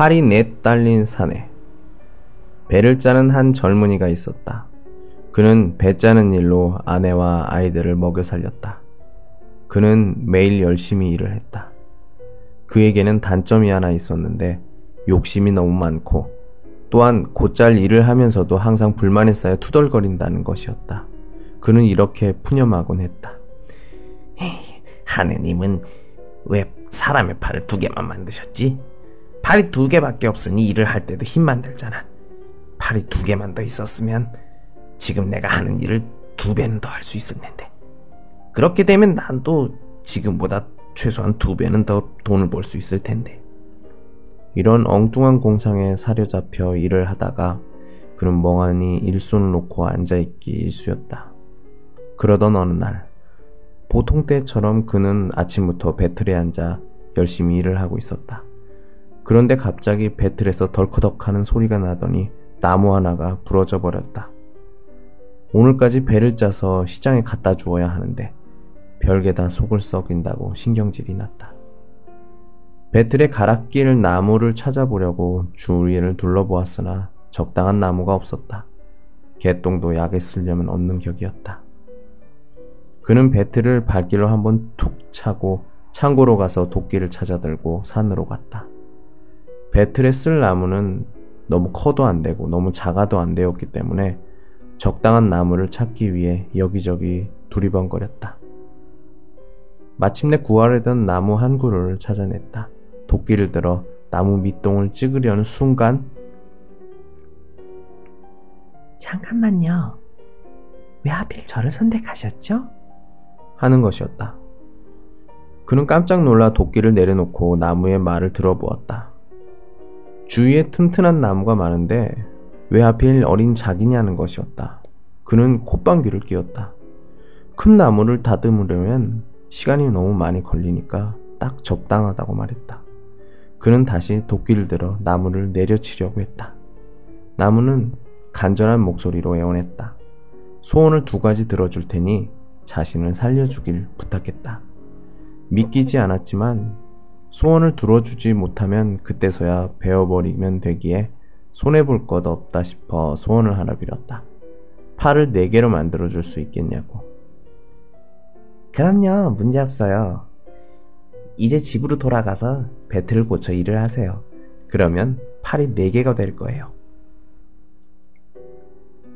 팔이 넷 달린 산에 배를 짜는 한 젊은이가 있었다. 그는 배 짜는 일로 아내와 아이들을 먹여 살렸다. 그는 매일 열심히 일을 했다. 그에게는 단점이 하나 있었는데 욕심이 너무 많고 또한 곧잘 일을 하면서도 항상 불만에 쌓여 투덜거린다는 것이었다. 그는 이렇게 푸념하곤 했다. 하느님은 왜 사람의 팔을 두 개만 만드셨지? 팔이 두 개밖에 없으니 일을 할 때도 힘만 들잖아. 팔이 두 개만 더 있었으면 지금 내가 하는 일을 두 배는 더 할 수 있을 텐데. 그렇게 되면 난 또 지금보다 최소한 두 배는 더 돈을 벌 수 있을 텐데. 이런 엉뚱한 공상에 사려잡혀 일을 하다가 그는 멍하니 일손을 놓고 앉아있기 일쑤였다. 그러던 어느 날, 보통 때처럼 그는 아침부터 배틀에 앉아 열심히 일을 하고 있었다. 그런데 갑자기 배틀에서 덜커덕 하는 소리가 나더니 나무 하나가 부러져 버렸다. 오늘까지 배를 짜서 시장에 갖다 주어야 하는데 별게 다 속을 썩인다고 신경질이 났다. 배틀에 갈아낄 나무를 찾아보려고 주위를 둘러보았으나 적당한 나무가 없었다. 개똥도 약에 쓰려면 없는 격이었다. 그는 배틀을 발길로 한번 툭 차고 창고로 가서 도끼를 찾아들고 산으로 갔다. 배틀에 쓸 나무는 너무 커도 안 되고 너무 작아도 안 되었기 때문에 적당한 나무를 찾기 위해 여기저기 두리번거렸다. 마침내 구하려던 나무 한 그루를 찾아냈다. 도끼를 들어 나무 밑동을 찍으려는 순간 잠깐만요. 왜 하필 저를 선택하셨죠? 하는 것이었다. 그는 깜짝 놀라 도끼를 내려놓고 나무의 말을 들어보았다. 주위에 튼튼한 나무가 많은데 왜 하필 어린 작이냐는 것이었다. 그는 콧방귀를 뀌었다. 큰 나무를 다듬으려면 시간이 너무 많이 걸리니까 딱 적당하다고 말했다. 그는 다시 도끼를 들어 나무를 내려치려고 했다. 나무는 간절한 목소리로 애원했다. 소원을 두 가지 들어줄 테니 자신을 살려주길 부탁했다. 믿기지 않았지만 소원을 들어주지 못하면 그때서야 베어버리면 되기에 손해볼 것 없다 싶어 소원을 하나 빌었다. 팔을 네 개로 만들어줄 수 있겠냐고. 그럼요, 문제 없어요. 이제 집으로 돌아가서 배틀을 고쳐 일을 하세요. 그러면 팔이 4개가 될 거예요.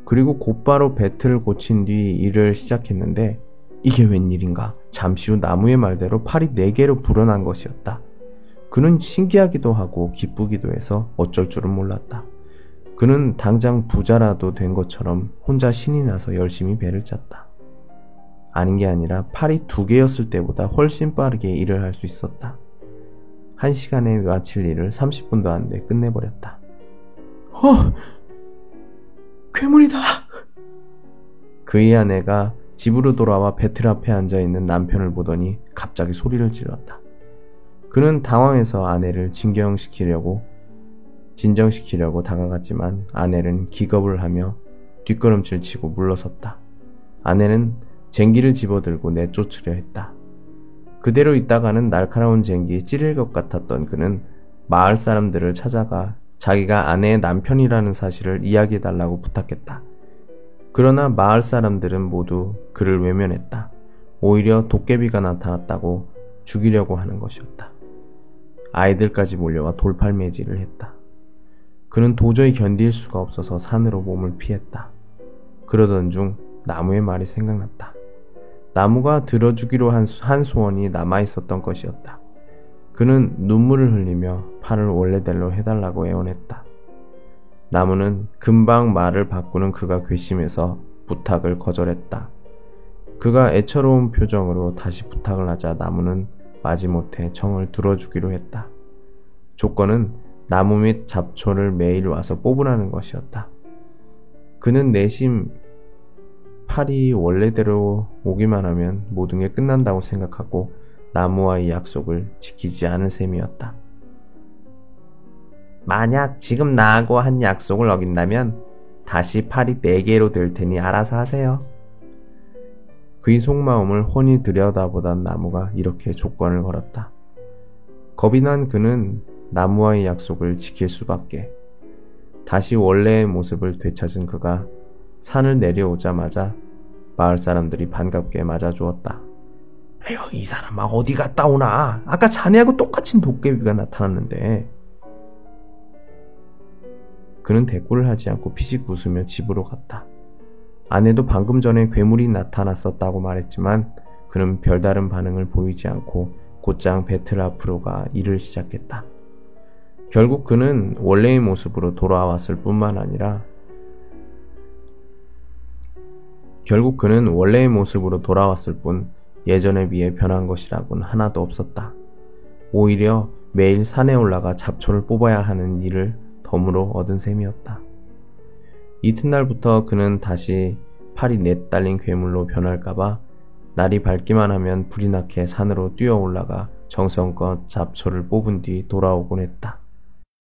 그리고 곧바로 배틀을 고친 뒤 일을 시작했는데 이게 웬일인가? 잠시 후 나무의 말대로 팔이 4개로 불어난 것이었다. 그는 신기하기도 하고 기쁘기도 해서 어쩔 줄은 몰랐다. 그는 당장 부자라도 된 것처럼 혼자 신이 나서 열심히 배를 짰다. 아닌 게 아니라 팔이 두 개였을 때보다 훨씬 빠르게 일을 할 수 있었다. 한 시간에 마칠 일을 30분도 안 돼 끝내버렸다. 어! 괴물이다! 그의 아내가 집으로 돌아와 배틀 앞에 앉아 있는 남편을 보더니 갑자기 소리를 질렀다. 그는 당황해서 아내를 진경시키려고 진정시키려고 다가갔지만 아내는 기겁을 하며 뒷걸음질 치고 물러섰다. 아내는 쟁기를 집어들고 내쫓으려 했다. 그대로 있다가는 날카로운 쟁기에 찌를 것 같았던 그는 마을 사람들을 찾아가 자기가 아내의 남편이라는 사실을 이야기해달라고 부탁했다. 그러나 마을 사람들은 모두 그를 외면했다. 오히려 도깨비가 나타났다고 죽이려고 하는 것이었다. 아이들까지 몰려와 돌팔매질을 했다. 그는 도저히 견딜 수가 없어서 산으로 몸을 피했다. 그러던 중 나무의 말이 생각났다. 나무가 들어주기로 한, 한 소원이 남아 있었던 것이었다. 그는 눈물을 흘리며 팔을 원래대로 해달라고 애원했다. 나무는 금방 말을 바꾸는 그가 괘씸해서 부탁을 거절했다. 그가 애처로운 표정으로 다시 부탁을 하자 나무는 마지못해 정을 들어주기로 했다. 조건은 나무 및 잡초를 매일 와서 뽑으라는 것이었다. 그는 내심 팔이 원래대로 오기만 하면 모든 게 끝난다고 생각하고 나무와의 약속을 지키지 않을 셈이었다. 만약 지금 나하고 한 약속을 어긴다면 다시 팔이 네 개로 될 테니 알아서 하세요. 그의 속마음을 훤히 들여다보던 나무가 이렇게 조건을 걸었다. 겁이 난 그는 나무와의 약속을 지킬 수밖에. 다시 원래의 모습을 되찾은 그가 산을 내려오자마자 마을 사람들이 반갑게 맞아주었다. 에휴, 이 사람아 어디 갔다 오나? 아까 자네하고 똑같은 도깨비가 나타났는데. 그는 대꾸를 하지 않고 피식 웃으며 집으로 갔다. 아내도 방금 전에 괴물이 나타났었다고 말했지만 그는 별다른 반응을 보이지 않고 곧장 배틀 앞으로 가 일을 시작했다. 결국 그는 원래의 모습으로 돌아왔을 뿐만 아니라 결국 그는 원래의 모습으로 돌아왔을 뿐 예전에 비해 변한 것이라곤 하나도 없었다. 오히려 매일 산에 올라가 잡초를 뽑아야 하는 일을 덤으로 얻은 셈이었다. 이튿날부터 그는 다시 팔이 넷 달린 괴물로 변할까봐 날이 밝기만 하면 불이 나게 산으로 뛰어 올라가 정성껏 잡초를 뽑은 뒤 돌아오곤 했다.